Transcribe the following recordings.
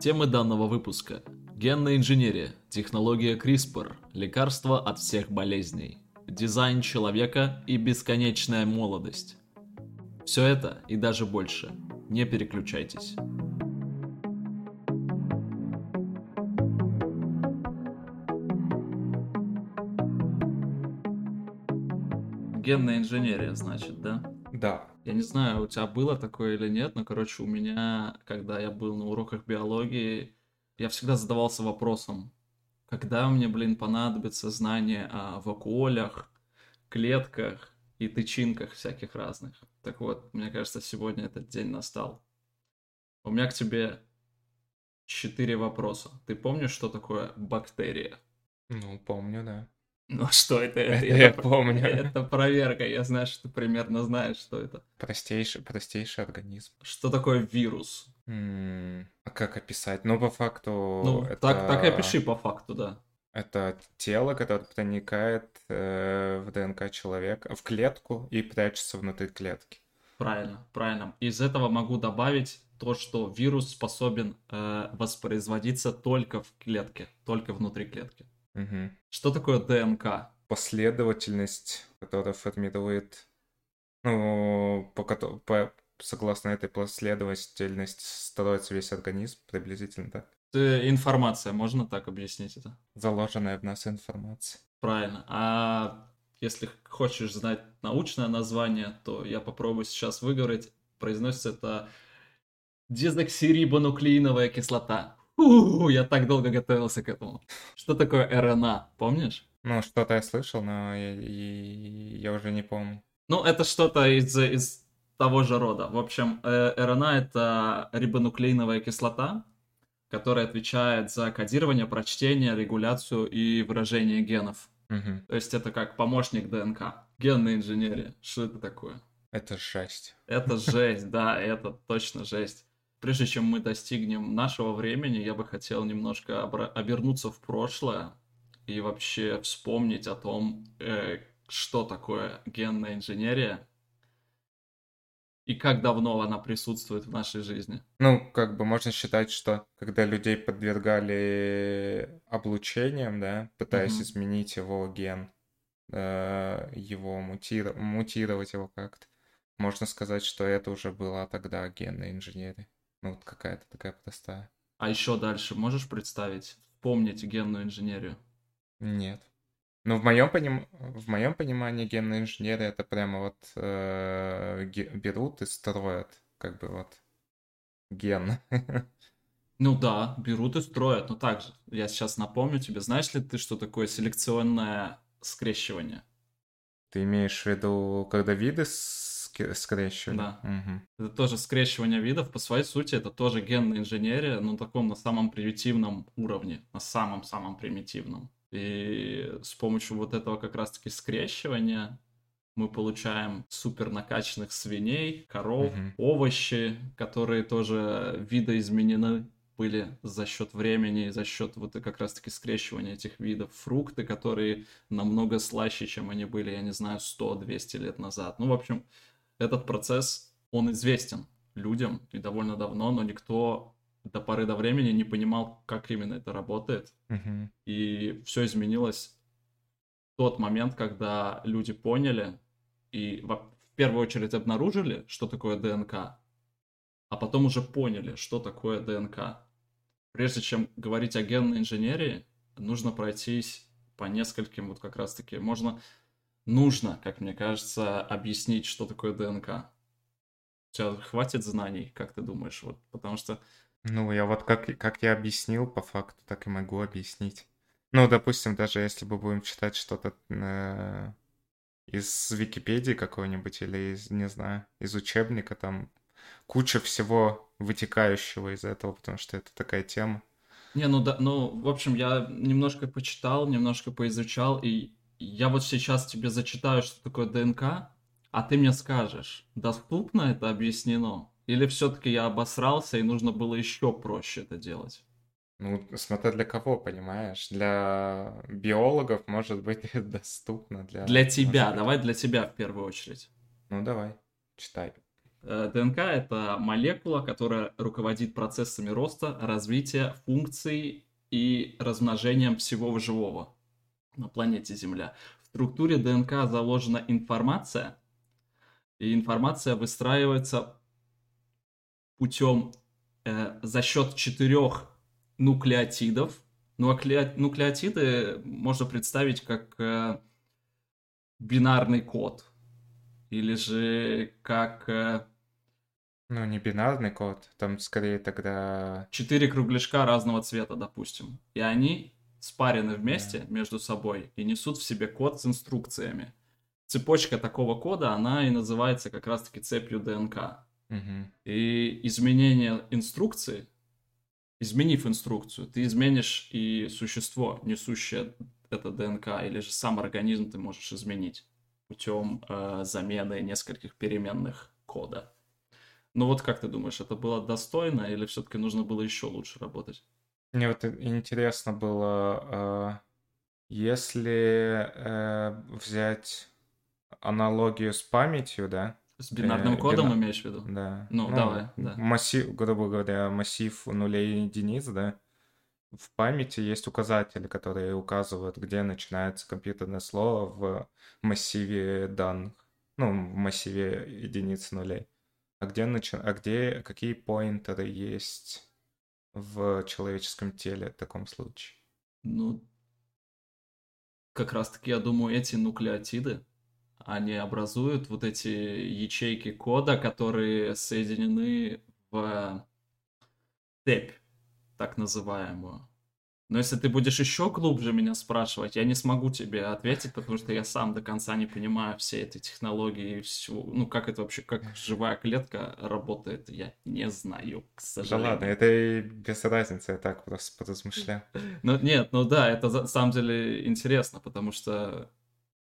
Темы данного выпуска. Генная инженерия, технология CRISPR, лекарства от всех болезней, дизайн человека и бесконечная молодость. Все это и даже больше. Не переключайтесь. Генная инженерия, значит, да? Да. Я не знаю, у тебя было такое или нет, но, короче, у меня, когда я был на уроках биологии, я всегда задавался вопросом, когда мне, блин, понадобится знание о вакуолях, клетках и тычинках всяких разных. Так вот, мне кажется, сегодня этот день настал. У меня к тебе четыре вопроса. Ты помнишь, что такое бактерия? Ну, помню, да. Ну что это? Это я помню. Это проверка, я знаю, что ты примерно знаешь, что это. Простейший, простейший организм. Что такое вирус? А как описать? Ну, по факту, Ну, это... так, так и опиши по факту, да. Это тело, которое проникает э, в ДНК человека, в клетку и прячется внутри клетки. Правильно, правильно. Из этого могу добавить то, что вирус способен э, воспроизводиться только в клетке, только внутри клетки. Мгм. Что такое ДНК? Последовательность, которая формирует, ну, по, по- согласно этой последовательности строится весь организм, приблизительно так. Э, Информация, можно так объяснить это? Заложенная в нас информация. Правильно. А если хочешь знать научное название, то я попробую сейчас выговорить. Произносится это дезоксирибонуклеиновая кислота. Фу, я так долго готовился к этому. Что такое РНА, помнишь? Ну, что-то я слышал, но я, я уже не помню. Ну, это что-то из, из того же рода. В общем, э, РНА это рибонуклеиновая кислота, которая отвечает за кодирование, прочтение, регуляцию и выражение генов. Мгм. То есть это как помощник ДНК. Генная инженерия. Что это такое? Это жесть. Это жесть, да, это точно жесть. Прежде чем мы достигнем нашего времени, я бы хотел немножко обернуться в прошлое и вообще вспомнить о том, э, что такое генная инженерия и как давно она присутствует в нашей жизни. Ну, как бы можно считать, что когда людей подвергали облучением, да, пытаясь Мгм. изменить его ген, э, его мутир- мутировать его как-то, можно сказать, что это уже была тогда генная инженерия. Ну, вот какая-то такая простая. А еще дальше можешь представить, вспомнить генную инженерию? Нет. Ну, в моем, поним... в моем понимании генная инженерия это прямо вот э, ге- берут и строят, как бы вот ген. Ну да, берут и строят, но также. Я сейчас напомню тебе, знаешь ли ты, что такое селекционное скрещивание? Ты имеешь в виду, когда виды скрещивали? Да. Мгм. Это тоже скрещивание видов, по своей сути, это тоже генная инженерия, но таком на самом примитивном уровне, на самом-самом примитивном. И с помощью вот этого как раз-таки скрещивания мы получаем супер накачанных свиней, коров, Мгм. овощи, которые тоже видоизменены были за счет времени, за счет вот как раз-таки скрещивания этих видов. Фрукты, которые намного слаще, чем они были, я не знаю, 100-200 лет назад. Ну, в общем, этот процесс, он известен людям и довольно давно, но никто до поры до времени не понимал, как именно это работает. Мгм. И все изменилось в тот момент, когда люди поняли и в первую очередь обнаружили, что такое ДНК, а потом уже поняли, что такое ДНК. Прежде чем говорить о генной инженерии, нужно пройтись по нескольким вот как раз-таки. Можно, нужно, как мне кажется, объяснить, что такое ДНК. У тебя хватит знаний, как ты думаешь? Вот, потому что Ну, я вот как, как я объяснил, по факту, так и могу объяснить. Ну, допустим, даже если бы будем читать что-то э, из Википедии какой-нибудь или из, не знаю, из учебника, там куча всего вытекающего из этого, потому что это такая тема. Не, ну да, ну, в общем, я немножко почитал, немножко поизучал, и я вот сейчас тебе зачитаю, что такое ДНК, а ты мне скажешь, доступно это объяснено? Или все-таки я обосрался, и нужно было еще проще это делать? Ну, смотря для кого, понимаешь? Для биологов, может быть, доступно. Для, Для тебя, быть- давай для тебя в первую очередь. Ну, давай, читай. Э, ДНК — это молекула, которая руководит процессами роста, развития, функций и размножением всего живого на планете Земля. В структуре ДНК заложена информация, и информация выстраивается путем э, за счет четырех нуклеотидов. Нуклеотиды можно представить как э, бинарный код или же как... Э, ну, не бинарный код, там скорее тогда... Четыре кругляшка разного цвета, допустим. И они спарены вместе между собой и несут в себе код с инструкциями. Цепочка такого кода, она и называется как раз-таки цепью ДНК. Угу. И изменение инструкции, изменив инструкцию, ты изменишь и существо, несущее это ДНК, или же сам организм ты можешь изменить путем э, замены нескольких переменных кода. Ну вот как ты думаешь, это было достойно или все-таки нужно было еще лучше работать? Мне вот интересно было, э, если э, взять аналогию с памятью, да? С бинарным э, кодом бина... имеешь в виду? Да. Ну, ну давай, да. Массив, грубо говоря, массив нулей и единиц, да? в памяти есть указатели, которые указывают, где начинается компьютерное слово в массиве данных, ну, в массиве единиц нулей. А где, начи... а где какие поинтеры есть в человеческом теле в таком случае? Ну, как раз-таки, я думаю, эти нуклеотиды, они образуют вот эти ячейки кода, которые соединены в цепь так называемую. Но если ты будешь еще глубже меня спрашивать, я не смогу тебе ответить, потому что я сам до конца не понимаю все эти технологии и всего. Ну, как это вообще, как живая клетка работает, я не знаю, к сожалению. Да ладно, это и без разницы, я так просто поразмышляю. Ну, нет, ну да, это на самом деле интересно, потому что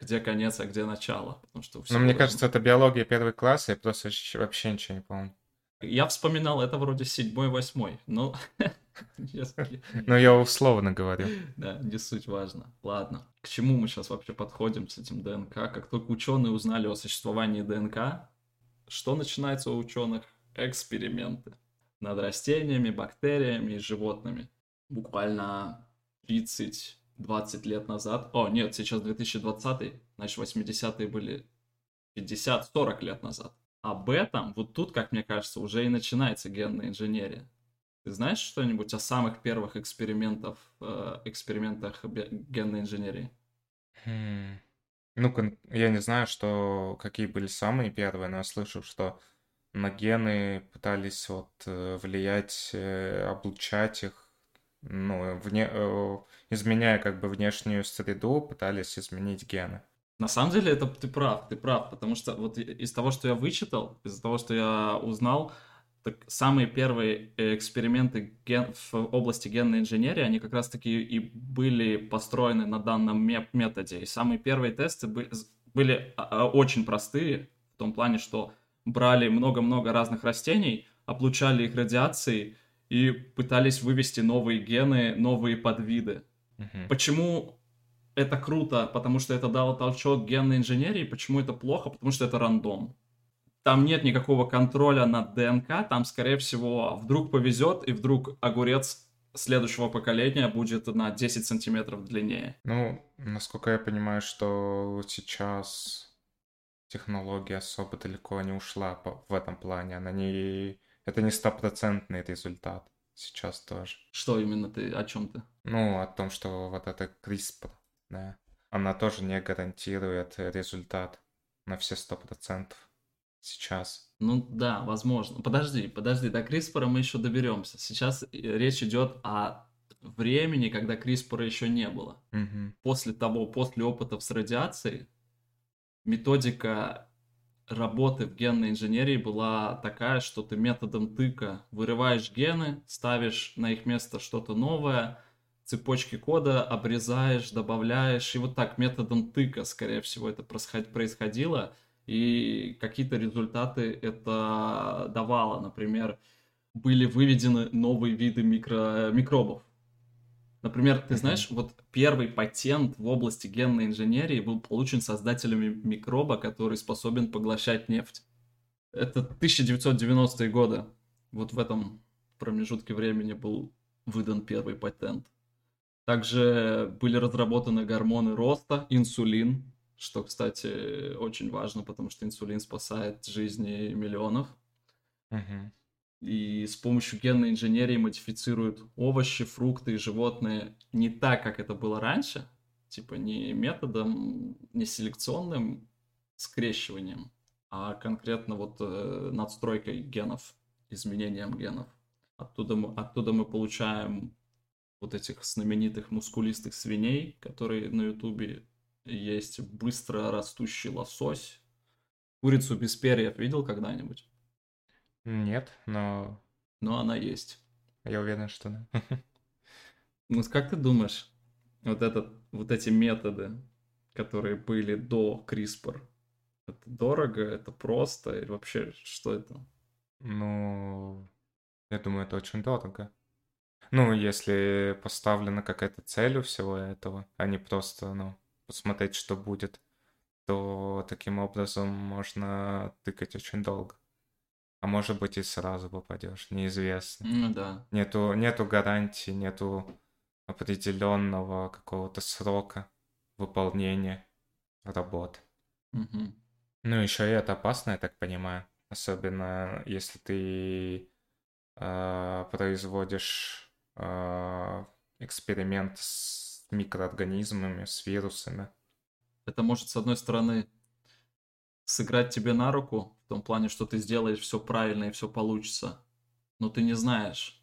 где конец, а где начало. Потому что ну, мне кажется, это биология первый класс, я просто вообще ничего не помню. Я вспоминал, это вроде седьмой, восьмой, но... Ну, я условно говорю. Да, не суть важно. Ладно. К чему мы сейчас вообще подходим с этим ДНК? Как только ученые узнали о существовании ДНК, что начинается у ученых? Эксперименты над растениями, бактериями и животными. Буквально 30-20 лет назад. О, нет, сейчас 2020, значит 80-е были 50-40 лет назад об этом, вот тут, как мне кажется, уже и начинается генная инженерия. Ты знаешь что-нибудь о самых первых экспериментах, э, экспериментах генной инженерии? Хм. Ну, я не знаю, что какие были самые первые, но я слышал, что на гены пытались вот э, влиять, э, облучать их, ну, вне, изменяя как бы внешнюю среду, пытались изменить гены. На самом деле, это ты прав, ты прав, потому что вот из того, что я вычитал, из того, что я узнал, так самые первые эксперименты ген... в области генной инженерии, они как раз-таки и были построены на данном методе. И самые первые тесты были, были а, а, очень простые, в том плане, что брали много-много разных растений, облучали их радиацией и пытались вывести новые гены, новые подвиды. Uh-huh. Почему это круто, потому что это дало толчок генной инженерии. Почему это плохо? Потому что это рандом. Там нет никакого контроля над ДНК, там, скорее всего, вдруг повезет, и вдруг огурец следующего поколения будет на 10 сантиметров длиннее. Ну, насколько я понимаю, что сейчас технология особо далеко не ушла в этом плане. Она не... Это не стопроцентный результат сейчас тоже. Что именно ты, о чем ты? Ну, о том, что вот это CRISPR, да, она тоже не гарантирует результат на все сто процентов сейчас. Ну да, возможно. Подожди, подожди, до CRISPR мы еще доберемся. Сейчас речь идет о времени, когда CRISPR еще не было. Угу. После того, после опытов с радиацией, методика работы в генной инженерии была такая, что ты методом тыка вырываешь гены, ставишь на их место что-то новое, цепочки кода обрезаешь, добавляешь, и вот так методом тыка, скорее всего, это происходило, и какие-то результаты это давало. Например, были выведены новые виды микро... микробов. Например, ты знаешь, вот первый патент в области генной инженерии был получен создателями микроба, который способен поглощать нефть. Это 1990-е годы. Вот в этом промежутке времени был выдан первый патент. Также были разработаны гормоны роста, инсулин, что, кстати, очень важно, потому что инсулин спасает жизни миллионов. И с помощью генной инженерии модифицируют овощи, фрукты и животные не так, как это было раньше, типа не методом, не селекционным скрещиванием, а конкретно вот э, надстройкой генов, изменением генов. Оттуда мы, оттуда мы получаем вот этих знаменитых мускулистых свиней, которые на ютубе есть, быстро растущий лосось. Курицу без перьев видел когда-нибудь? Нет, но... Но она есть. Я уверен, что да. Ну, как ты думаешь, вот, этот, вот эти методы, которые были до CRISPR, это дорого, это просто, или вообще что это? Ну, я думаю, это очень дорого. Ну, если поставлена какая-то цель у всего этого, а не просто, ну, посмотреть, что будет, то таким образом можно тыкать очень долго. А может быть и сразу попадешь, неизвестно. Ну да. Нету, нету гарантии, нету определенного какого-то срока выполнения работы. Угу. Ну, еще и это опасно, я так понимаю. Особенно если ты э, производишь эксперимент с микроорганизмами, с вирусами. Это может, с одной стороны, сыграть тебе на руку, в том плане, что ты сделаешь все правильно и все получится. Но ты не знаешь,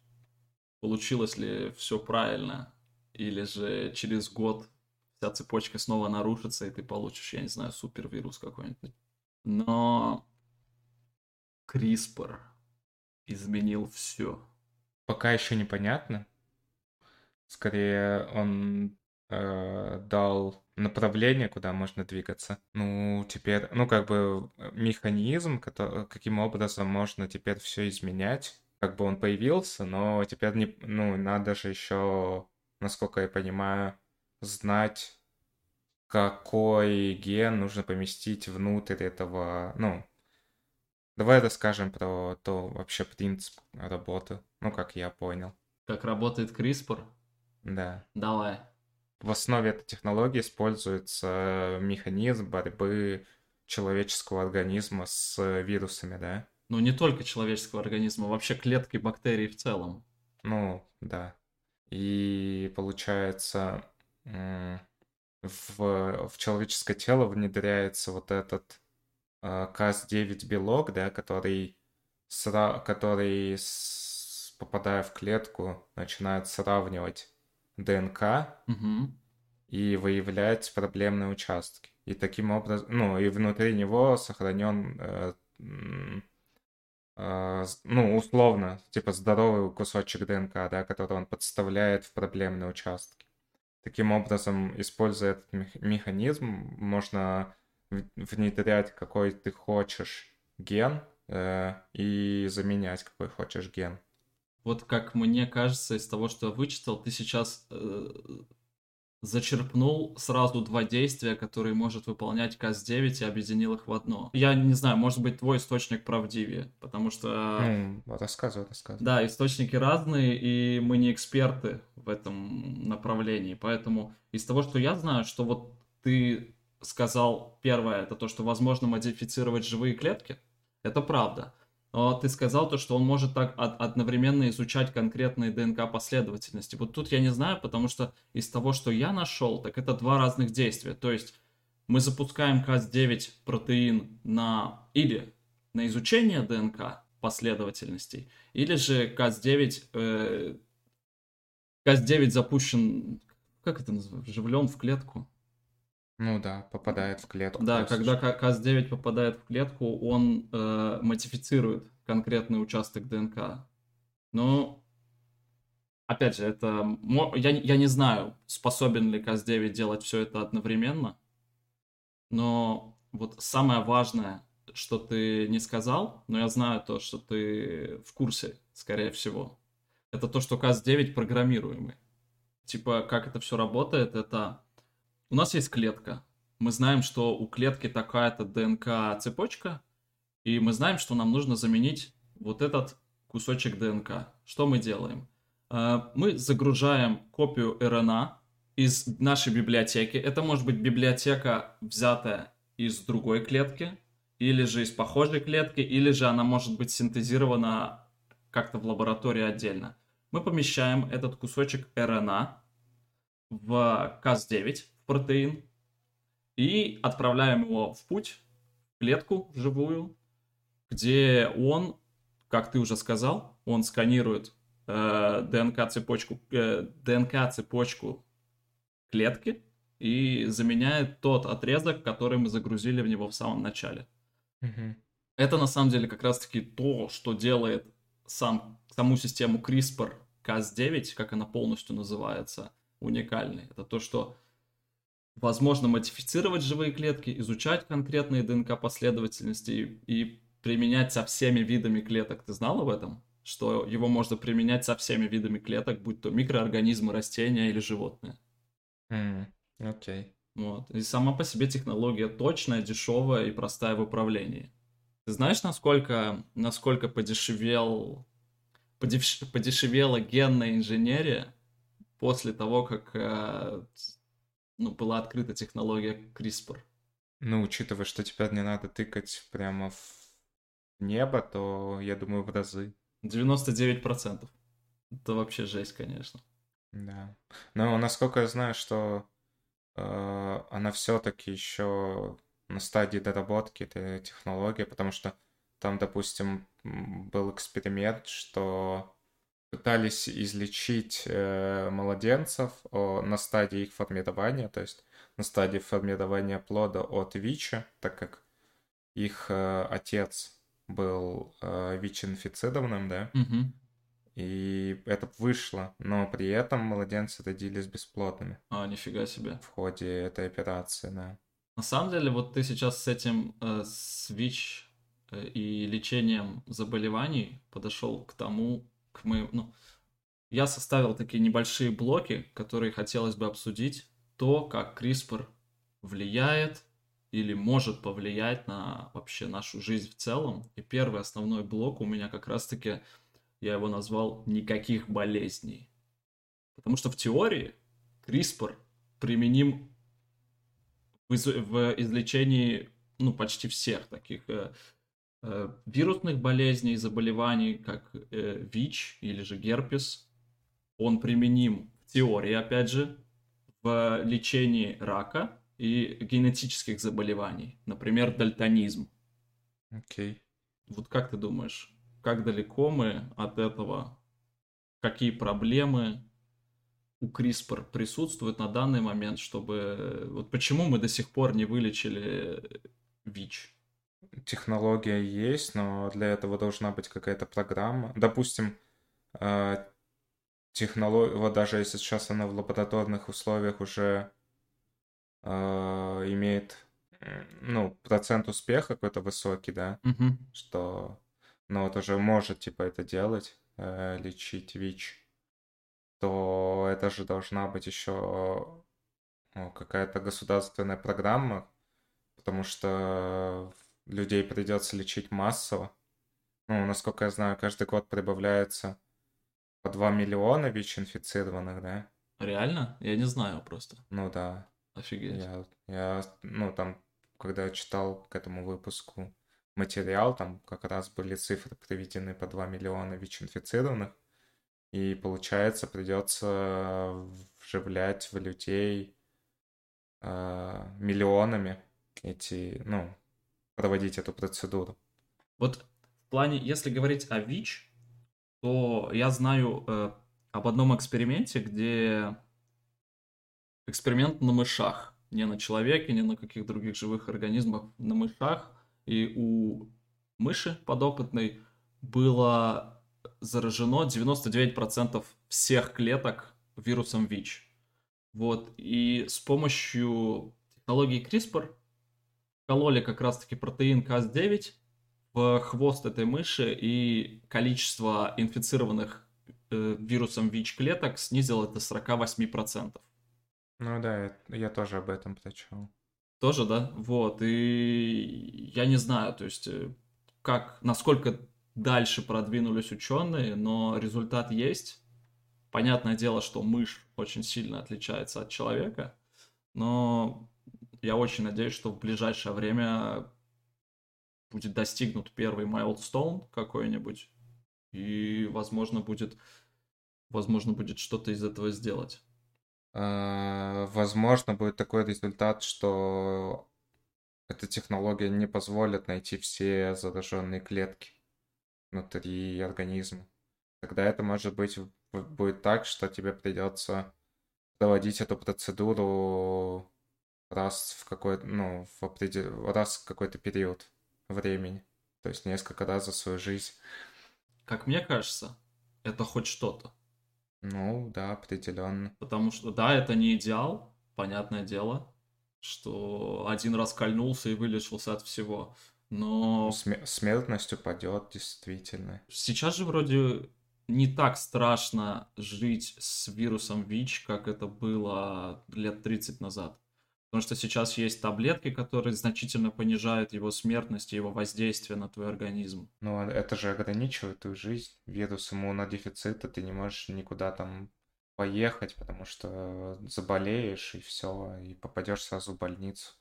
получилось ли все правильно, или же через год вся цепочка снова нарушится, и ты получишь, я не знаю, супервирус какой-нибудь. Но CRISPR изменил все. Пока еще непонятно. Скорее, он э, дал направление, куда можно двигаться. Ну, теперь, ну, как бы механизм, который, каким образом можно теперь все изменять. Как бы он появился, но теперь не, ну, надо же еще, насколько я понимаю, знать, какой ген нужно поместить внутрь этого, ну, давай расскажем про то вообще принцип работы, ну, как я понял. Как работает CRISPR? Да. Давай в основе этой технологии используется механизм борьбы человеческого организма с вирусами, да? Ну, не только человеческого организма, вообще клетки бактерий в целом. Ну, да. И получается, в, в человеческое тело внедряется вот этот КАС-9 белок, да, который, сра... который с... попадая в клетку, начинает сравнивать ДНК угу. и выявлять проблемные участки. И таким образом, ну, и внутри него сохранен, э, э, ну, условно, типа здоровый кусочек ДНК, да, который он подставляет в проблемные участки. Таким образом, используя этот механизм, можно внедрять какой ты хочешь ген э, и заменять какой хочешь ген вот как мне кажется, из того, что я вычитал, ты сейчас э, зачерпнул сразу два действия, которые может выполнять КАС-9 и объединил их в одно. Я не знаю, может быть, твой источник правдивее, потому что... Ну, рассказывай, рассказывай. Да, источники разные, и мы не эксперты в этом направлении, поэтому из того, что я знаю, что вот ты сказал, первое, это то, что возможно модифицировать живые клетки, это правда. Ты сказал то, что он может так одновременно изучать конкретные ДНК последовательности. Вот тут я не знаю, потому что из того, что я нашел, так это два разных действия. То есть мы запускаем Cas9 протеин на или на изучение ДНК последовательностей, или же Cas9 э, Cas9 запущен, как это называется, вживлен в клетку. Ну да, попадает в клетку. Да, когда КАС-9 попадает в клетку, он э, модифицирует конкретный участок ДНК. Но, опять же, это... Я, я не знаю, способен ли КАС-9 делать все это одновременно, но вот самое важное, что ты не сказал, но я знаю то, что ты в курсе, скорее всего, это то, что КАС-9 программируемый. Типа, как это все работает, это у нас есть клетка. Мы знаем, что у клетки такая-то ДНК-цепочка, И мы знаем, что нам нужно заменить вот этот кусочек ДНК. Что мы делаем? Э, мы загружаем копию РНА из нашей библиотеки. Это может быть библиотека, взятая из другой клетки, или же из похожей клетки, или же она может быть синтезирована как-то в лаборатории отдельно. Мы помещаем этот кусочек РНА в Cas9, в протеин, и отправляем его в путь, в клетку живую, где он, как ты уже сказал, он сканирует э, ДНК-цепочку э, ДНК-цепочку клетки и заменяет тот отрезок, который мы загрузили в него в самом начале. Мгм. Это на самом деле как раз-таки то, что делает сам, саму систему CRISPR-Cas9, как она полностью называется, уникальной. Это то, что возможно модифицировать живые клетки, изучать конкретные ДНК-последовательности и, и применять со всеми видами клеток. Ты знал об этом? Что его можно применять со всеми видами клеток, будь то микроорганизмы, растения или животные. Окей. Вот. И сама по себе технология точная, дешевая и простая в управлении. Ты знаешь, насколько, насколько подешевел, подеш- подешевела генная инженерия после того, как э, ну, была открыта технология CRISPR? Ну, учитывая, что теперь не надо тыкать прямо в небо, то, я думаю, в разы. 99%. Это вообще жесть, конечно. Да. Но насколько я знаю, что э, она все-таки еще на стадии доработки этой технологии, потому что там, допустим, был эксперимент, что пытались излечить э, младенцев о- на стадии их формирования, то есть на стадии формирования плода от ВИЧа, так как их э, отец был э, ВИЧ-инфицированным, да, Мгм. и это вышло, но при этом младенцы родились бесплодными А, нифига себе. в ходе этой операции, да. На самом деле, вот ты сейчас с этим, э, с ВИЧ э, и лечением заболеваний подошел к тому, к моему, ну, я составил такие небольшие блоки, которые хотелось бы обсудить, то, как CRISPR влияет или может повлиять на вообще нашу жизнь в целом. И первый основной блок у меня как раз-таки, я его назвал «никаких болезней». Потому что в теории CRISPR применим в, из- в излечении ну, почти всех таких э, вирусных болезней, заболеваний, как э, ВИЧ или же герпес. Он применим в теории, опять же, в лечении рака и генетических заболеваний, например, дальтонизм. Окей. Вот как ты думаешь, как далеко мы от этого? Какие проблемы у CRISPR присутствуют на данный момент, чтобы... Вот почему мы до сих пор не вылечили ВИЧ? Технология есть, но для этого должна быть какая-то программа. Допустим, технология, вот даже если сейчас она в лабораторных условиях уже э, имеет, ну, процент успеха какой-то высокий, да, Мгм. что, ну, вот уже может, типа, это делать, э, лечить ВИЧ, то это же должна быть еще ну, какая-то государственная программа, потому что людей придется лечить массово. Ну, насколько я знаю, каждый год прибавляется по 2 миллиона ВИЧ-инфицированных, да? Реально? Я не знаю просто. Ну да, Офигеть. я, я, ну там, когда читал к этому выпуску материал, там как раз были цифры приведены по 2 миллиона ВИЧ-инфицированных, и получается придется вживлять в людей э, миллионами эти, ну, проводить эту процедуру. Вот в плане, если говорить о ВИЧ, то я знаю э, об одном эксперименте, где эксперимент на мышах, не на человеке, не на каких других живых организмах, на мышах, и у мыши подопытной было заражено 99% всех клеток вирусом ВИЧ. Вот, и с помощью технологии CRISPR кололи как раз-таки протеин Cas9 в хвост этой мыши, и количество инфицированных э, вирусом ВИЧ клеток снизило до 48%. Ну да, я, я тоже об этом прочел. Тоже, да? Вот, и я не знаю, то есть э, как, насколько дальше продвинулись ученые, но результат есть. Понятное дело, что мышь очень сильно отличается от человека, но я очень надеюсь, что в ближайшее время будет достигнут первый майлстоун какой-нибудь, и, возможно, будет, возможно, будет что-то из этого сделать. А, возможно, будет такой результат, что эта технология не позволит найти все зараженные клетки внутри организма. Тогда это может быть будет так, что тебе придется проводить эту процедуру раз в какой-то, ну, в определ... раз в какой-то период времени. То есть несколько раз за свою жизнь. Как мне кажется, это хоть что-то. Ну, да, определенно. Потому что, да, это не идеал, понятное дело, что один раз кольнулся и вылечился от всего. Но... Ну, Смер- смертность упадет, действительно. Сейчас же вроде не так страшно жить с вирусом ВИЧ, как это было лет 30 назад. Потому что сейчас есть таблетки, которые значительно понижают его смертность и его воздействие на твой организм. Ну, а это же ограничивает твою жизнь. Вирус иммунодефицита, ты не можешь никуда там поехать, потому что заболеешь и все, и попадешь сразу в больницу.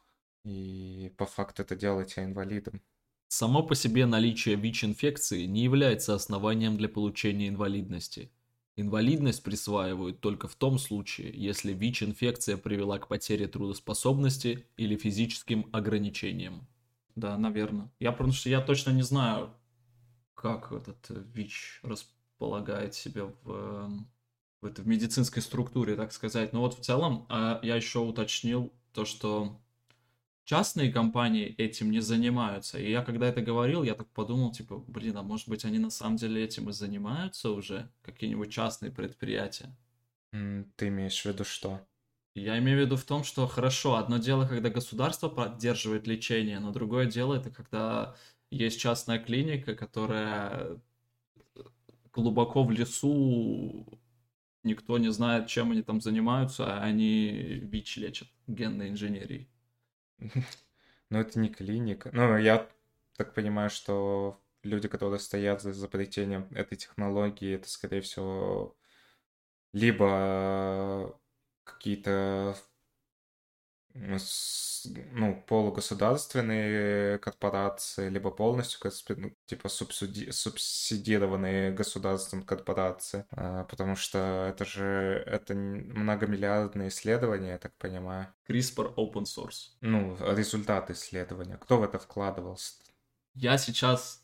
И по факту это делает тебя инвалидом. Само по себе наличие ВИЧ-инфекции не является основанием для получения инвалидности. Инвалидность присваивают только в том случае, если ВИЧ-инфекция привела к потере трудоспособности или физическим ограничениям. Да, наверное. Я потому что я точно не знаю, как этот ВИЧ располагает себя в, эм, в, этой, в медицинской структуре, так сказать. Но вот в целом а, я еще уточнил то, что частные компании этим не занимаются. И я когда это говорил, я так подумал, типа, блин, а может быть они на самом деле этим и занимаются уже? Какие-нибудь частные предприятия? Ты имеешь в виду что? Я имею в виду в том, что хорошо, одно дело, когда государство поддерживает лечение, но другое дело это когда есть частная клиника, которая глубоко в лесу, никто не знает, чем они там занимаются, а они ВИЧ лечат генной инженерией. Ну, это не клиника. Ну, я так понимаю, что люди, которые стоят за изобретением этой технологии, это, скорее всего, либо какие-то ну, полугосударственные корпорации, либо полностью ну, типа субсиди... субсидированные государством корпорации, а, потому что это же это многомиллиардные исследования, я так понимаю. CRISPR open source. Ну, результаты исследования. Кто в это вкладывался? Я сейчас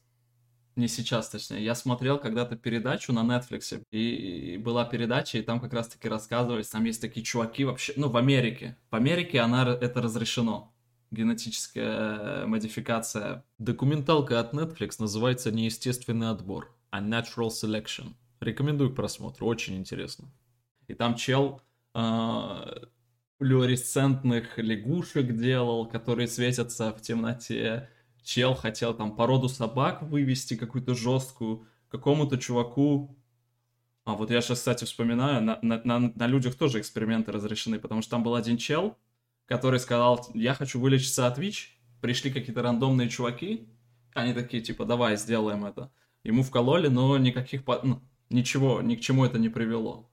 не сейчас, точнее, я смотрел когда-то передачу на Netflix, и, и была передача, и там как раз-таки рассказывались, там есть такие чуваки вообще, ну, в Америке. В Америке она, это разрешено, генетическая модификация. Документалка от Netflix называется «Неестественный отбор», а Natural Selection. Рекомендую к просмотру, очень интересно. И там чел э, флуоресцентных лягушек делал, которые светятся в темноте чел хотел там породу собак вывести какую-то жесткую, какому-то чуваку. А вот я сейчас, кстати, вспоминаю, на, на, на, на людях тоже эксперименты разрешены, потому что там был один чел, который сказал, я хочу вылечиться от ВИЧ, пришли какие-то рандомные чуваки, они такие, типа, давай, сделаем это. Ему вкололи, но никаких, ну, ничего, ни к чему это не привело.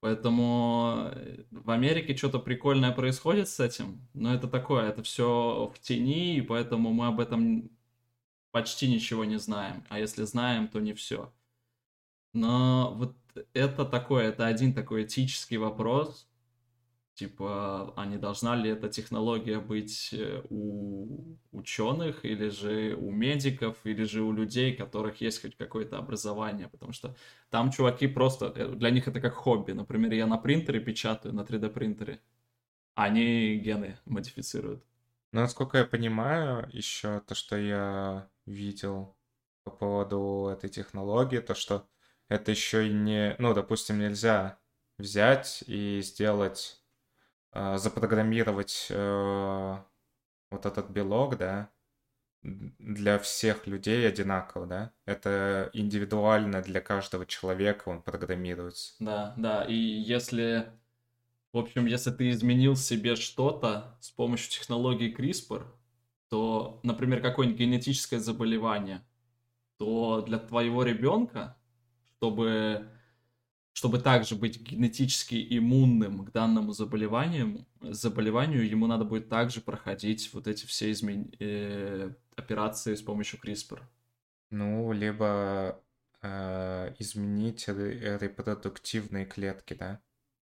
Поэтому э, в Америке что-то прикольное происходит с этим, но это такое, это все в тени, и поэтому мы об этом почти ничего не знаем. А если знаем, то не все. Но вот это такое, это один такой этический вопрос, Типа, а не должна ли эта технология быть э, у ученых, или же у медиков, или же у людей, у которых есть хоть какое-то образование, потому что там чуваки просто, э, для них это как хобби. Например, я на принтере печатаю, на 3D принтере, они гены модифицируют. Ну, насколько я понимаю, еще то, что я видел по поводу этой технологии, то, что это еще и не... Ну, допустим, нельзя взять и сделать э, запрограммировать э, вот этот белок, да, для всех людей одинаково, да? Это индивидуально для каждого человека он программируется. Да, да, и если, в общем, если ты изменил себе что-то с помощью технологии CRISPR, то, например, какое-нибудь генетическое заболевание, то для твоего ребенка, чтобы, чтобы также быть генетически иммунным к данному заболеванию, заболеванию ему надо будет также проходить вот эти все измен... э, операции с помощью CRISPR. Ну, либо э, изменить репродуктивные клетки, да?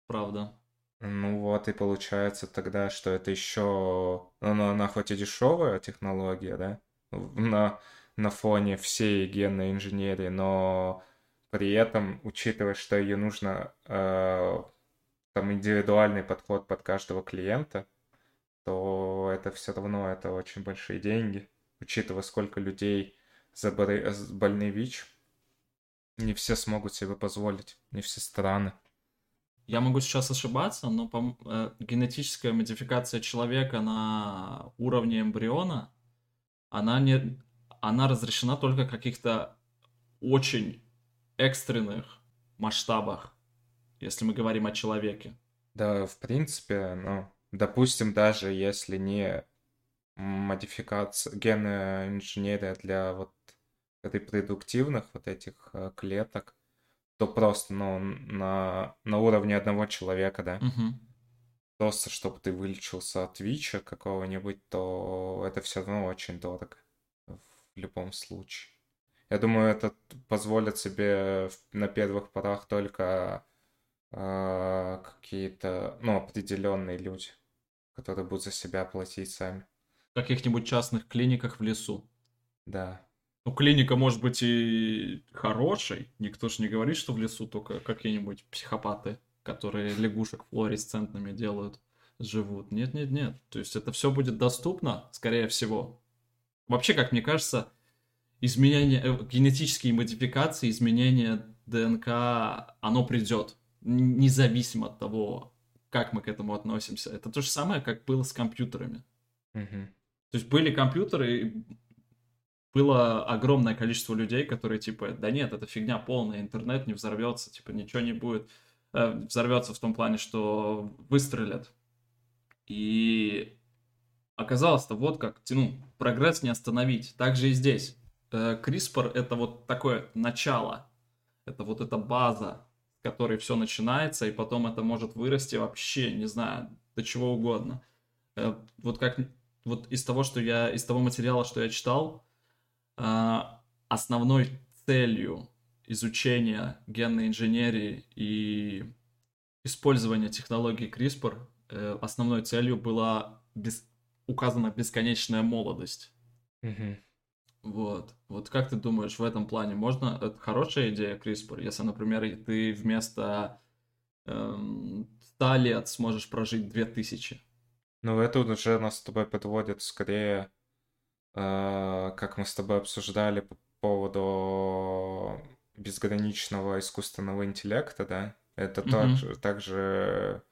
Правда. Ну вот и получается тогда, что это еще... Ну, она хоть и дешевая технология, да? На, на фоне всей генной инженерии, но при этом, учитывая, что ее нужно э, там индивидуальный подход под каждого клиента, то это все равно это очень большие деньги, учитывая, сколько людей заболе... больны ВИЧ. Не все смогут себе позволить, не все страны. Я могу сейчас ошибаться, но по, э, генетическая модификация человека на уровне эмбриона, она, не, она разрешена только каких-то очень экстренных масштабах, если мы говорим о человеке. Да, в принципе, ну, допустим, даже если не модификация, генная инженерия для вот репродуктивных вот этих э, клеток, то просто, ну, на, на уровне одного человека, да, Угу. просто чтобы ты вылечился от ВИЧа какого-нибудь, то это все равно очень дорого в любом случае. Я думаю, это позволит себе на первых порах только э, какие-то, ну, определенные люди, которые будут за себя платить сами. В каких-нибудь частных клиниках в лесу. Да. Ну, клиника может быть и хорошей. Никто же не говорит, что в лесу только какие-нибудь психопаты, которые лягушек флуоресцентными делают, живут. Нет, нет, нет. То есть это все будет доступно, скорее всего. Вообще, как мне кажется, изменение, э, генетические модификации, изменение ДНК, оно придет. Независимо от того, как мы к этому относимся. Это то же самое, как было с компьютерами. Мгм. То есть были компьютеры, и было огромное количество людей, которые типа, да нет, это фигня полная, интернет не взорвется, типа ничего не будет. Э, взорвется в том плане, что выстрелят. И оказалось-то вот как, ну, прогресс не остановить. Так же и здесь. Э, CRISPR это вот такое начало, это вот эта база, с которой все начинается, и потом это может вырасти вообще, не знаю, до чего угодно. Э, Вот как вот из того, что я, из того материала, что я читал, а, основной целью изучения генной инженерии и использования технологии CRISPR, э, основной целью была бес- указана бесконечная молодость. Мгм. Вот. Вот как ты думаешь, в этом плане можно... Это хорошая идея CRISPR, если, например, ты вместо эм, 100 лет сможешь прожить 2000? Ну, это уже нас с тобой подводит скорее, э, как мы с тобой обсуждали по поводу безграничного искусственного интеллекта, да? Это Мгм. также, также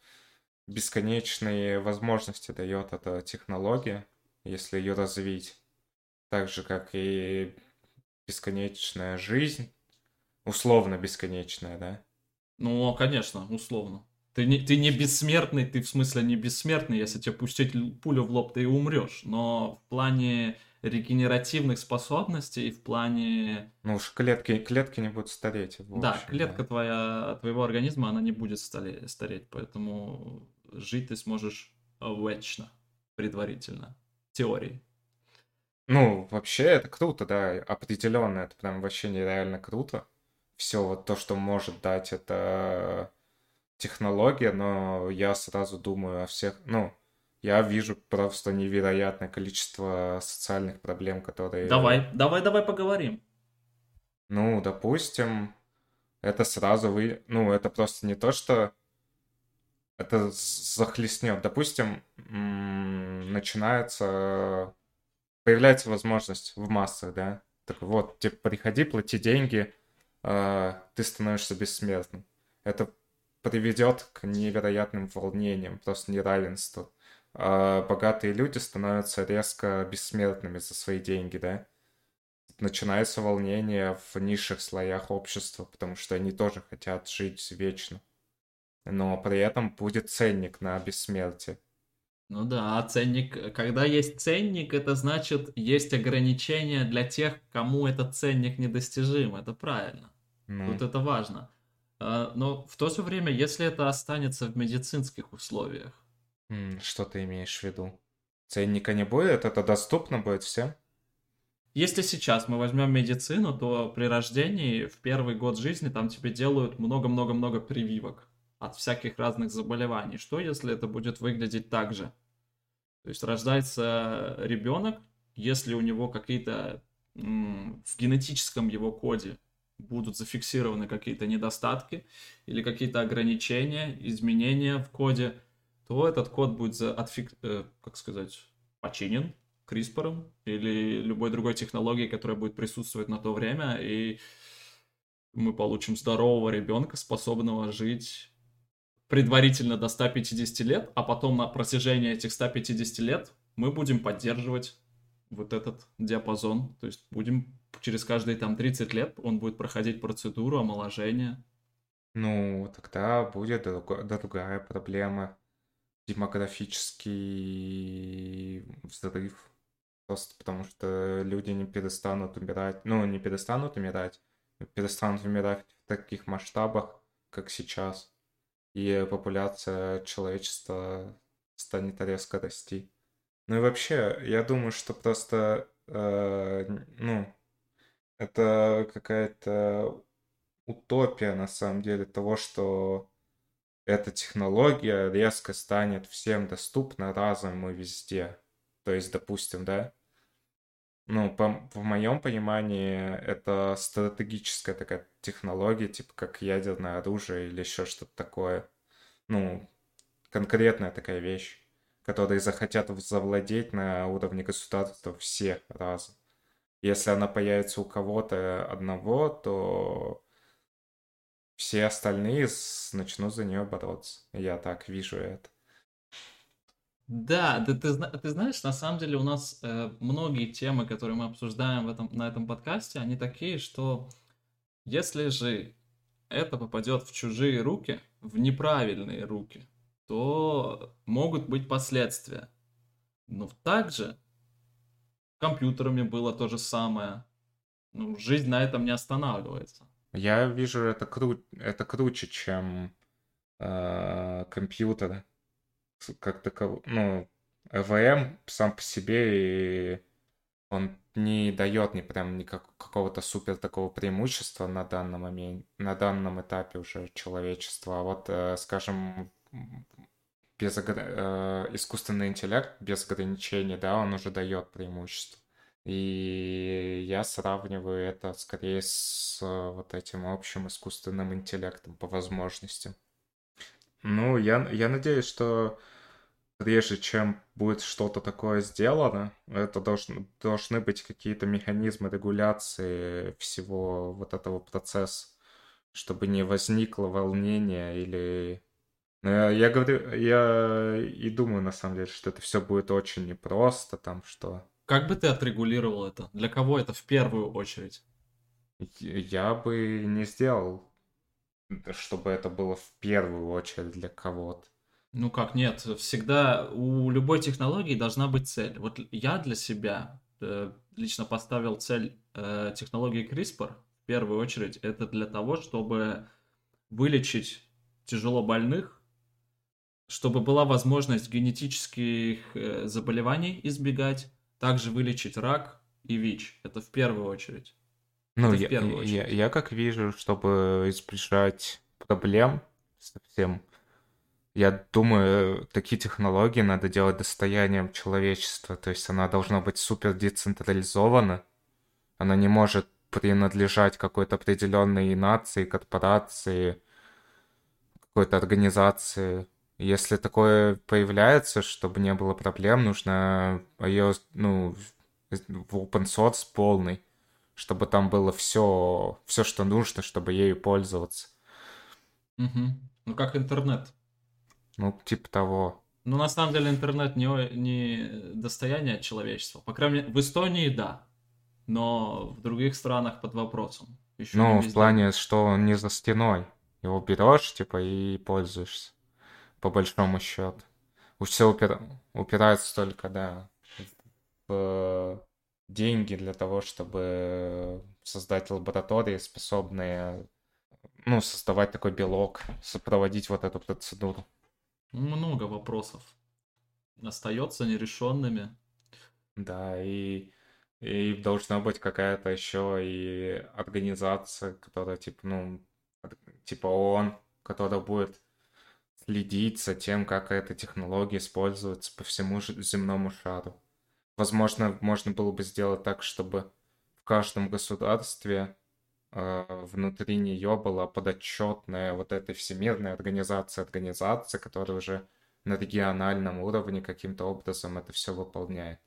бесконечные возможности дает эта технология, если ее развить. Так же, как и бесконечная жизнь, условно бесконечная, да? Ну, конечно, условно. Ты не, ты не бессмертный, ты в смысле не бессмертный, если тебе пустить пулю в лоб, ты и умрешь. Но в плане регенеративных способностей, в плане... Ну уж клетки, клетки не будут стареть. в да, общем, клетка твоя, твоего организма, она не будет стале- стареть, поэтому жить ты сможешь вечно, предварительно, в теории. Ну, вообще это круто, да, определенно, это прям вообще нереально круто. Все вот то, что может дать эта технология, но я сразу думаю о всех, ну, я вижу просто невероятное количество социальных проблем, которые... Давай, давай, давай поговорим. Ну, допустим, это сразу вы... Ну, это просто не то, что это захлестнет. Допустим, начинается... Появляется возможность в массах, да? Так вот, типа, приходи, плати деньги, а, ты становишься бессмертным. Это приведет к невероятным волнениям, просто неравенству. А богатые люди становятся резко бессмертными за свои деньги, да? начинается волнение в низших слоях общества, потому что они тоже хотят жить вечно. Но при этом будет ценник на бессмертие. Ну да, а ценник, когда есть ценник, это значит, есть ограничения для тех, кому этот ценник недостижим. Это правильно. Ну, Тут это важно. А, Но в то же время, если это останется в медицинских условиях, что ты имеешь в виду? Ценника не будет, это доступно будет всем? если сейчас мы возьмем медицину, то при рождении в первый год жизни там тебе делают много-много-много прививок от всяких разных заболеваний. Что если это будет выглядеть так же? То есть рождается ребенок, если у него какие-то в генетическом его коде будут зафиксированы какие-то недостатки или какие-то ограничения, изменения в коде, то этот код будет за, отфик- э, как сказать, починен CRISPR или любой другой технологией, которая будет присутствовать на то время, и мы получим здорового ребенка, способного жить предварительно до 150 лет, а потом на протяжении этих 150 лет мы будем поддерживать вот этот диапазон. То есть будем через каждые там 30 лет он будет проходить процедуру омоложения. Ну, тогда будет другая проблема. Демографический взрыв. Просто потому что люди не перестанут умирать. Ну, не перестанут умирать, перестанут умирать в таких масштабах, как сейчас. И популяция человечества станет резко расти. Ну и вообще, я думаю, что просто, э, ну, это какая-то утопия на самом деле того, что эта технология резко станет всем доступна разом и везде. То есть, допустим, да, ну, по, в моем понимании, это стратегическая такая технология, типа как ядерное оружие или еще что-то такое. Ну, конкретная такая вещь, которые захотят завладеть на уровне государства все разом. Если она появится у кого-то одного, то все остальные начнут за нее бороться. Я так вижу это. Да, ты, зна- ты знаешь, на самом деле у нас э, многие темы, которые мы обсуждаем в этом, на этом подкасте, они такие, что если же это попадет в чужие руки, в неправильные руки, то могут быть последствия. Но также компьютерами было то же самое. Ну, жизнь на этом не останавливается. Я вижу это, кру... это круче, чем э, компьютер с- как таковой. Ну, ЭВМ сам по себе, и он не дает ни прям никак, какого-то супер такого преимущества на данном моменте, на данном этапе уже человечества. А вот, э, скажем, без э, искусственный интеллект без ограничений, да, он уже дает преимущество. И я сравниваю это скорее с э, вот этим общим искусственным интеллектом по возможностям. Ну, я, я надеюсь, что прежде чем будет что-то такое сделано, это должны, должны быть какие-то механизмы регуляции всего вот этого процесса, чтобы не возникло волнения или... Ну, я говорю, я и думаю, на самом деле, что это все будет очень непросто, там, что... Как бы ты отрегулировал это? Для кого это в первую очередь? Я бы не сделал, чтобы это было в первую очередь для кого-то. Ну как, нет, всегда у любой технологии должна быть цель. Вот я для себя э, лично поставил цель э, технологии CRISPR в первую очередь. Это для того, чтобы вылечить тяжело больных, чтобы была возможность генетических э, заболеваний избегать, также вылечить рак и ВИЧ. Это в первую очередь. Ну, Это в я, первую я, очередь. я как вижу, чтобы избежать проблем совсем, я думаю, такие технологии надо делать достоянием человечества. То есть она должна быть супер децентрализована. Она не может принадлежать какой-то определенной нации, корпорации, какой-то организации. Если такое появляется, чтобы не было проблем, нужно ее, ну, в open source полный, чтобы там было все, все, что нужно, чтобы ею пользоваться. Мгм. Ну как интернет. Ну, типа того. Ну, на самом деле, интернет не, не достояние человечества. По крайней мере, в Эстонии да, но в других странах под вопросом. Еще Ну, в плане, что он не за стеной. Его берешь, типа, и пользуешься. По большому счету. все упир... упирается только, да, в деньги для того, чтобы создать лаборатории, способные, ну, создавать такой белок, сопроводить вот эту процедуру. Много вопросов остается нерешенными. Да, и, и должна быть какая-то еще и организация, которая, типа, ну, типа ООН, которая будет следить за тем, как эта технология используется по всему земному шару. Возможно, можно было бы сделать так, чтобы в каждом государстве внутри нее была подотчетная вот эта всемирная организация, организация, которая уже на региональном уровне каким-то образом это все выполняет.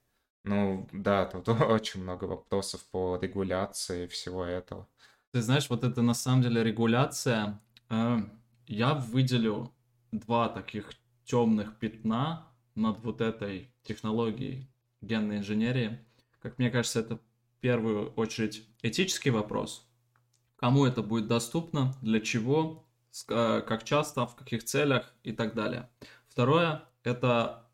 Ну, да, тут очень много вопросов по регуляции всего этого. Ты знаешь, вот это на самом деле регуляция. Э, я выделю два таких темных пятна над вот этой технологией генной инженерии. Как мне кажется, это в первую очередь этический вопрос. Кому это будет доступно, для чего, э, как часто, в каких целях и так далее. Второе – это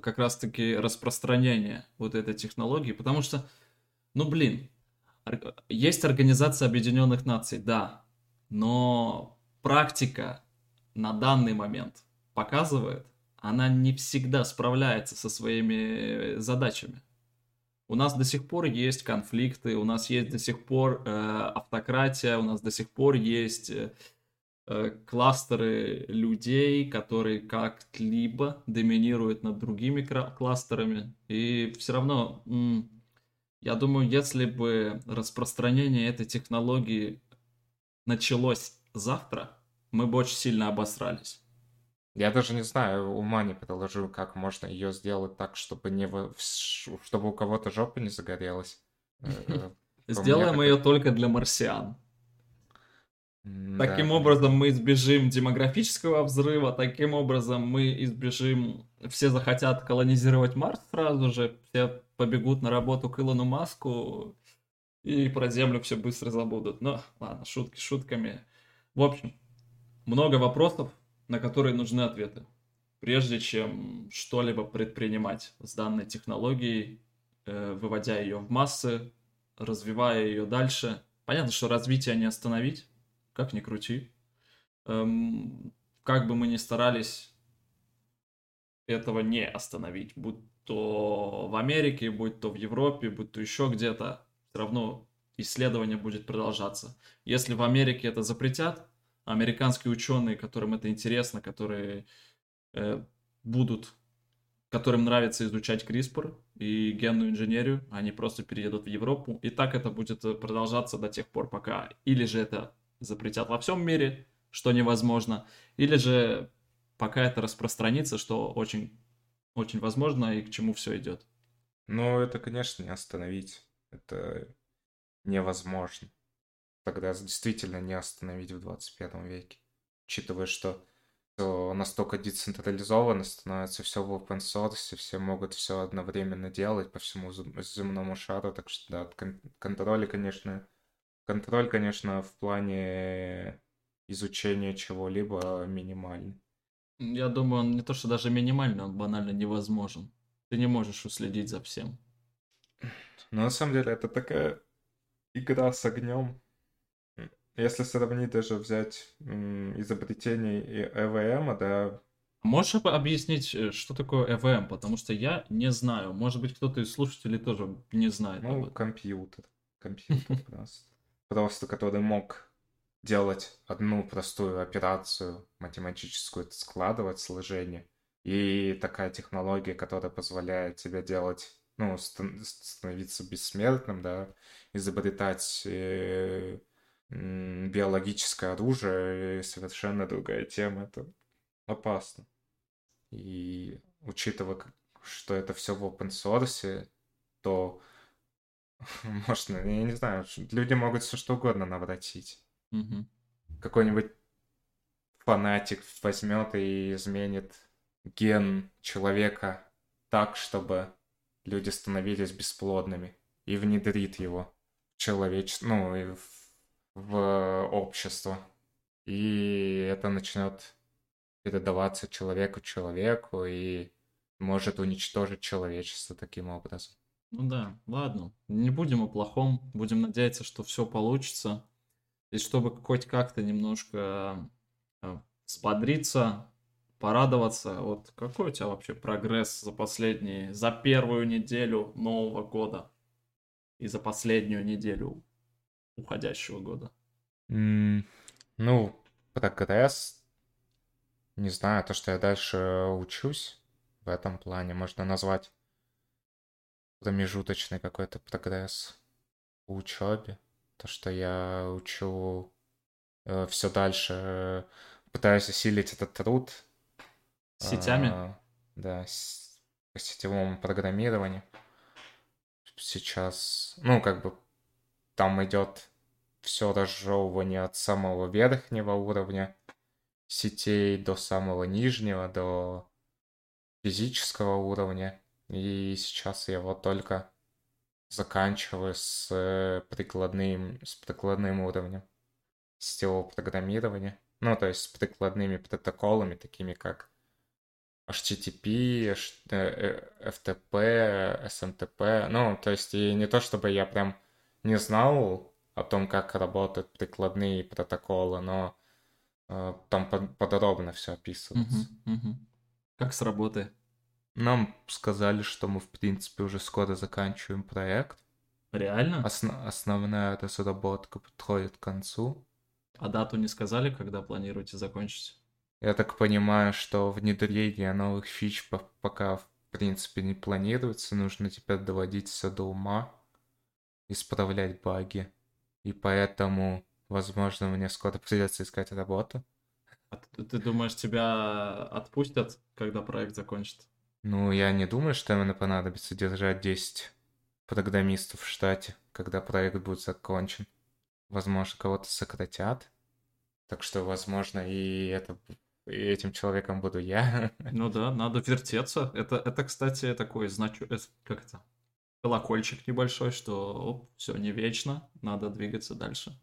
как раз-таки распространение вот этой технологии, потому что, ну блин, есть Организация Объединенных Наций, да, но практика на данный момент показывает, она не всегда справляется со своими задачами. У нас до сих пор есть конфликты, у нас есть до сих пор э, автократия, у нас до сих пор есть э, э кластеры людей, которые как-либо доминируют над другими кластерами. И все равно, я думаю, если бы распространение этой технологии началось завтра, мы бы очень сильно обосрались. Я даже не знаю, ума не приложу, как можно ее сделать так, чтобы не в... чтобы у кого-то жопа не загорелась. Э, э, Сделаем ее только для марсиан. Таким образом мы избежим демографического взрыва, таким образом мы избежим... Все захотят колонизировать Марс сразу же, все побегут на работу к Илону Маску, и про Землю все быстро забудут. Но ладно, шутки шутками. В общем, много вопросов, на которые нужны ответы, прежде чем что-либо предпринимать с данной технологией, э, выводя ее в массы, развивая ее дальше. Понятно, что развитие не остановить, как ни крути. Эм, как бы мы ни старались этого не остановить, будь то в Америке, будь то в Европе, будь то еще где-то, все равно исследование будет продолжаться. Если в Америке это запретят, американские ученые, которым это интересно, которые э, будут, которым нравится изучать CRISPR и генную инженерию, они просто переедут в Европу. И так это будет э, продолжаться до тех пор, пока или же это запретят во всем мире, что невозможно, или же пока это распространится, что очень, очень возможно и к чему все идет. Ну, это, конечно, не остановить. Это невозможно тогда действительно не остановить в 21 веке. Учитывая, что все настолько децентрализовано становится, все в open source, все могут все одновременно делать по всему земному шару, так что да, кон- контроль, конечно, контроль, конечно, в плане изучения чего-либо минимальный. Я думаю, он не то, что даже минимальный, он банально невозможен. Ты не можешь уследить за всем. Но на самом деле это такая игра с огнем, если сравнить даже взять изобретение ЭВМ, да... Можешь объяснить, э, что такое ЭВМ? Потому что я не знаю. Может быть, кто-то из слушателей тоже не знает. Ну, компьютер. Компьютер просто. Просто который мог делать одну простую операцию математическую, складывать сложение. И такая технология, которая позволяет тебе делать, ну, становиться бессмертным, да, изобретать э, биологическое оружие совершенно другая тема. Это опасно. И учитывая, что это все в open source, то можно, я не знаю, люди могут все что угодно навратить. Угу. Какой-нибудь фанатик возьмет и изменит ген человека так, чтобы люди становились бесплодными и внедрит его в человечество, ну, и в в общество. И это начнет передаваться человеку человеку и может уничтожить человечество таким образом. Ну да, ладно, не будем о плохом, будем надеяться, что все получится, и чтобы хоть как-то немножко э, сподриться, порадоваться. Вот какой у тебя вообще прогресс за последние, за первую неделю Нового года и за последнюю неделю уходящего года? Mm, ну, прогресс, не знаю, то, что я дальше учусь в этом плане, можно назвать промежуточный какой-то прогресс по учебе. То, что я учу э, все дальше, пытаюсь осилить этот труд. Сетями? Э, да, с, по сетевому программированию. Сейчас, ну, как бы там идет все разжевывание от самого верхнего уровня сетей до самого нижнего, до физического уровня. И сейчас я вот только заканчиваю с э, прикладным, с прикладным уровнем сетевого программирования. Ну, то есть с прикладными протоколами, такими как HTTP, FTP, SMTP. Ну, то есть и не то, чтобы я прям не знал о том, как работают прикладные протоколы, но э, там подробно все описывается. Угу, угу. Как с работы? Нам сказали, что мы, в принципе, уже скоро заканчиваем проект. Реально? Осно- основная разработка подходит к концу. А дату не сказали, когда планируете закончить? Я так понимаю, что внедрение новых фич пока, в принципе, не планируется. Нужно теперь доводить все до ума, исправлять баги. И поэтому, возможно, мне скоро придется искать работу. А ты, ты думаешь, тебя отпустят, когда проект закончится? Ну, я не думаю, что именно понадобится держать 10 программистов в штате, когда проект будет закончен. Возможно, кого-то сократят. Так что, возможно, и, это, и этим человеком буду я. Ну да, надо вертеться. Это, это кстати, такой значу... Э, как это? Колокольчик небольшой, что оп, все не вечно, надо двигаться дальше.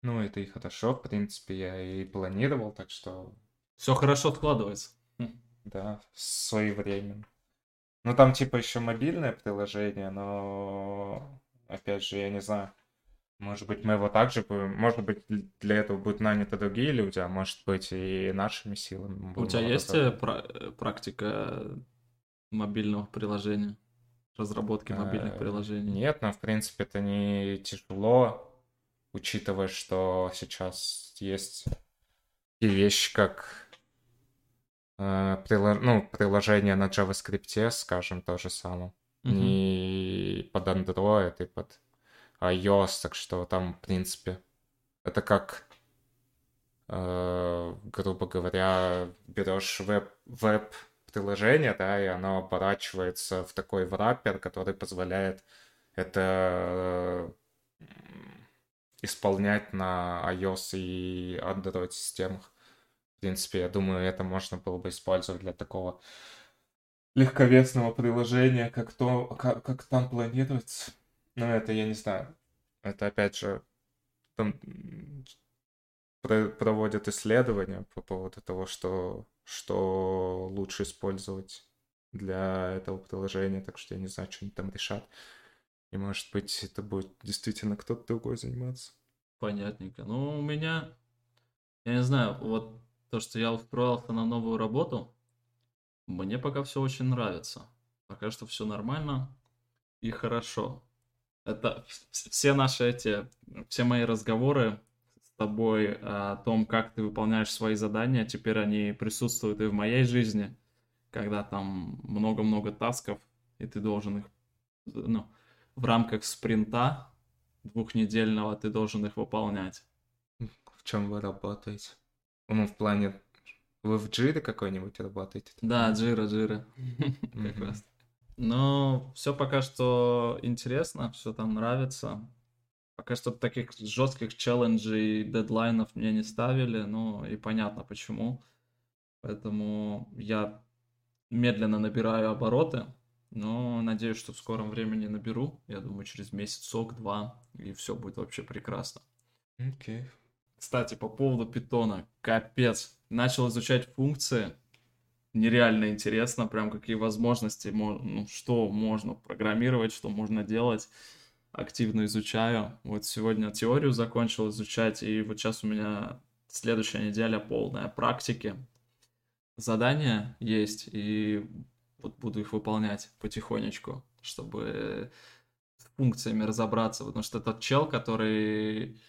Ну, это и хорошо, в принципе, я и планировал, так что... Все хорошо откладывается да, своевременно. Ну, там типа еще мобильное приложение, но опять же, я не знаю. Может быть, мы его также будем... Может быть, для этого будут наняты другие люди, а может быть, и нашими силами. У тебя есть э, пра- практика мобильного приложения? Разработки мобильных э, приложений? Нет, но, в принципе, это не тяжело, учитывая, что сейчас есть и вещи, как э, ну, приложение на JavaScript, скажем, то же самое. Mm-hmm. Не под Android и под iOS, так что там, в принципе, это как, э, грубо говоря, берешь веб, веб-приложение, да, и оно оборачивается в такой враппер, который позволяет это э, исполнять на iOS и Android системах. В принципе, я думаю, это можно было бы использовать для такого легковесного приложения, как, то, как, как там планируется. Но это я не знаю. Это опять же там проводят исследования по поводу того, что, что лучше использовать для этого приложения, так что я не знаю, что они там решат. И может быть, это будет действительно кто-то другой заниматься. Понятненько. Ну, у меня, я не знаю, вот то, что я устроился на новую работу, мне пока все очень нравится. Пока что все нормально и хорошо. Это все наши эти, все мои разговоры тобой о том, как ты выполняешь свои задания, теперь они присутствуют и в моей жизни, когда там много-много тасков, и ты должен их, ну, в рамках спринта двухнедельного ты должен их выполнять. В чем вы работаете? Ну, в плане... Вы в джире какой-нибудь работаете? Да, джира, джира. Как раз. Но все пока что интересно, все там нравится. Пока что таких жестких челленджей, дедлайнов мне не ставили, ну и понятно почему. Поэтому я медленно набираю обороты, но надеюсь, что в скором времени наберу. Я думаю, через месяцок-два, и все будет вообще прекрасно. Окей. Okay. Кстати, по поводу питона. Капец. начал изучать функции. Нереально интересно, прям какие возможности, ну, что можно программировать, что можно делать. Активно изучаю. Вот сегодня теорию закончил изучать, и вот сейчас у меня следующая неделя полная практики. Задания есть, и вот буду их выполнять потихонечку, чтобы с функциями разобраться, потому что этот чел, который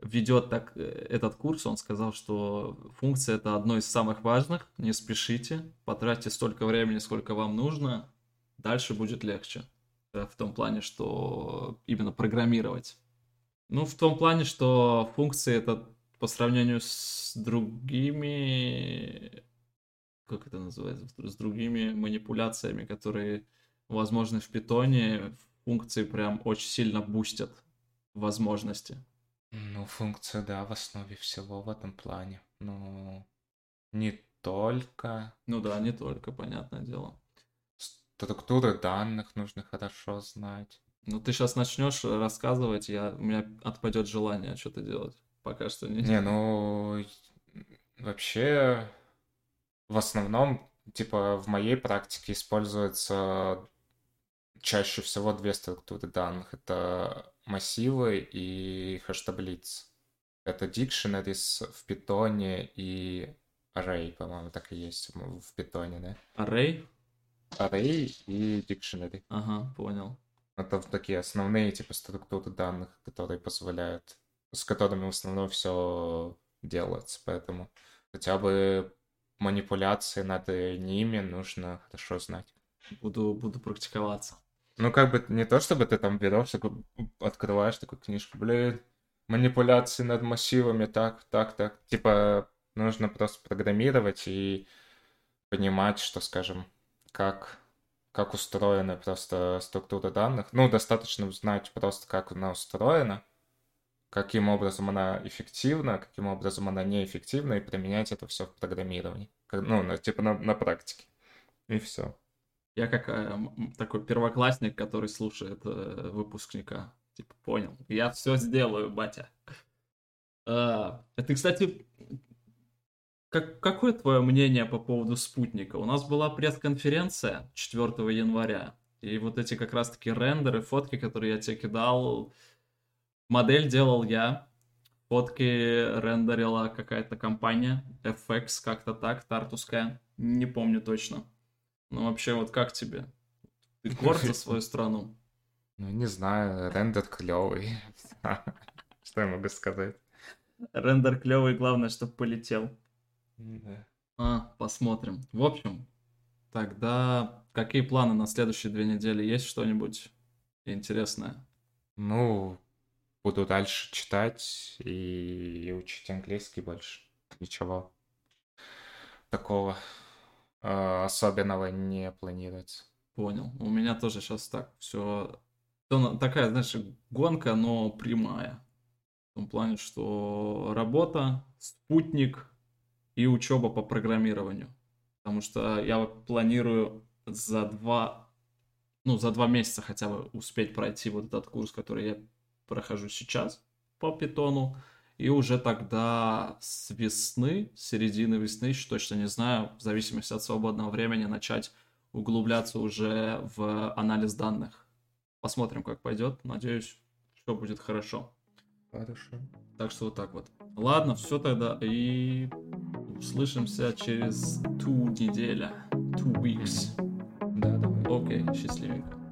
ведет так э, этот курс, он сказал, что функция это одно из самых важных, не спешите, потратьте столько времени, сколько вам нужно, дальше будет легче. Э, в том плане, что именно программировать. Ну, в том плане, что функции это по сравнению с другими, как это называется, с другими манипуляциями, которые возможны в питоне, функции прям очень сильно бустят возможности. Ну, функция, да, в основе всего в этом плане. Но не только. Ну да, не только, понятное дело. Структуры данных нужно хорошо знать. Ну, ты сейчас начнешь рассказывать, я, у меня отпадет желание что-то делать. Пока что не. Не, ну, вообще, в основном, типа, в моей практике используется чаще всего две структуры данных. Это массивы и хэш-таблиц. Это dictionaries в питоне и array, по-моему, так и есть в питоне, да? Array? Array и dictionary. Ага, понял. Это такие основные типа структуры данных, которые позволяют, с которыми в основном все делается, поэтому хотя бы манипуляции над ними нужно хорошо знать. Буду, буду практиковаться. Ну, как бы не то, чтобы ты там берешь, такой, открываешь такую книжку, блин, манипуляции над массивами, так, так, так. Типа, нужно просто программировать и понимать, что, скажем, как, как устроена просто структура данных. Ну, достаточно знать просто, как она устроена, каким образом она эффективна, каким образом она неэффективна, и применять это все в программировании. Ну, на, типа на, на практике. И все. Я как э, такой первоклассник, который слушает э, выпускника. Типа, понял. Я все сделаю, батя. А, ты, кстати, как, какое твое мнение по поводу спутника? У нас была пресс-конференция 4 января. И вот эти как раз-таки рендеры, фотки, которые я тебе кидал, модель делал я. Фотки рендерила какая-то компания, FX, как-то так, тартуская. Не помню точно. Ну, вообще, вот как тебе? Ты горд за свою страну? Ну, не знаю, рендер клевый. Что я могу сказать? Рендер клевый, главное, чтобы полетел. Да. А, посмотрим. В общем, тогда какие планы на следующие две недели? Есть что-нибудь интересное? Ну, буду дальше читать и учить английский больше. Ничего такого Э, особенного не планируется. Понял. У меня тоже сейчас так все... Такая, знаешь, гонка, но прямая. В том плане, что работа, спутник и учеба по программированию. Потому что я планирую за два, ну, за два месяца хотя бы успеть пройти вот этот курс, который я прохожу сейчас по питону и уже тогда с весны, с середины весны, еще точно не знаю, в зависимости от свободного времени, начать углубляться уже в анализ данных. Посмотрим, как пойдет. Надеюсь, все будет хорошо. Хорошо. Так что вот так вот. Ладно, все тогда. И услышимся через ту неделя. Two weeks. Да, давай. Окей, счастливенько.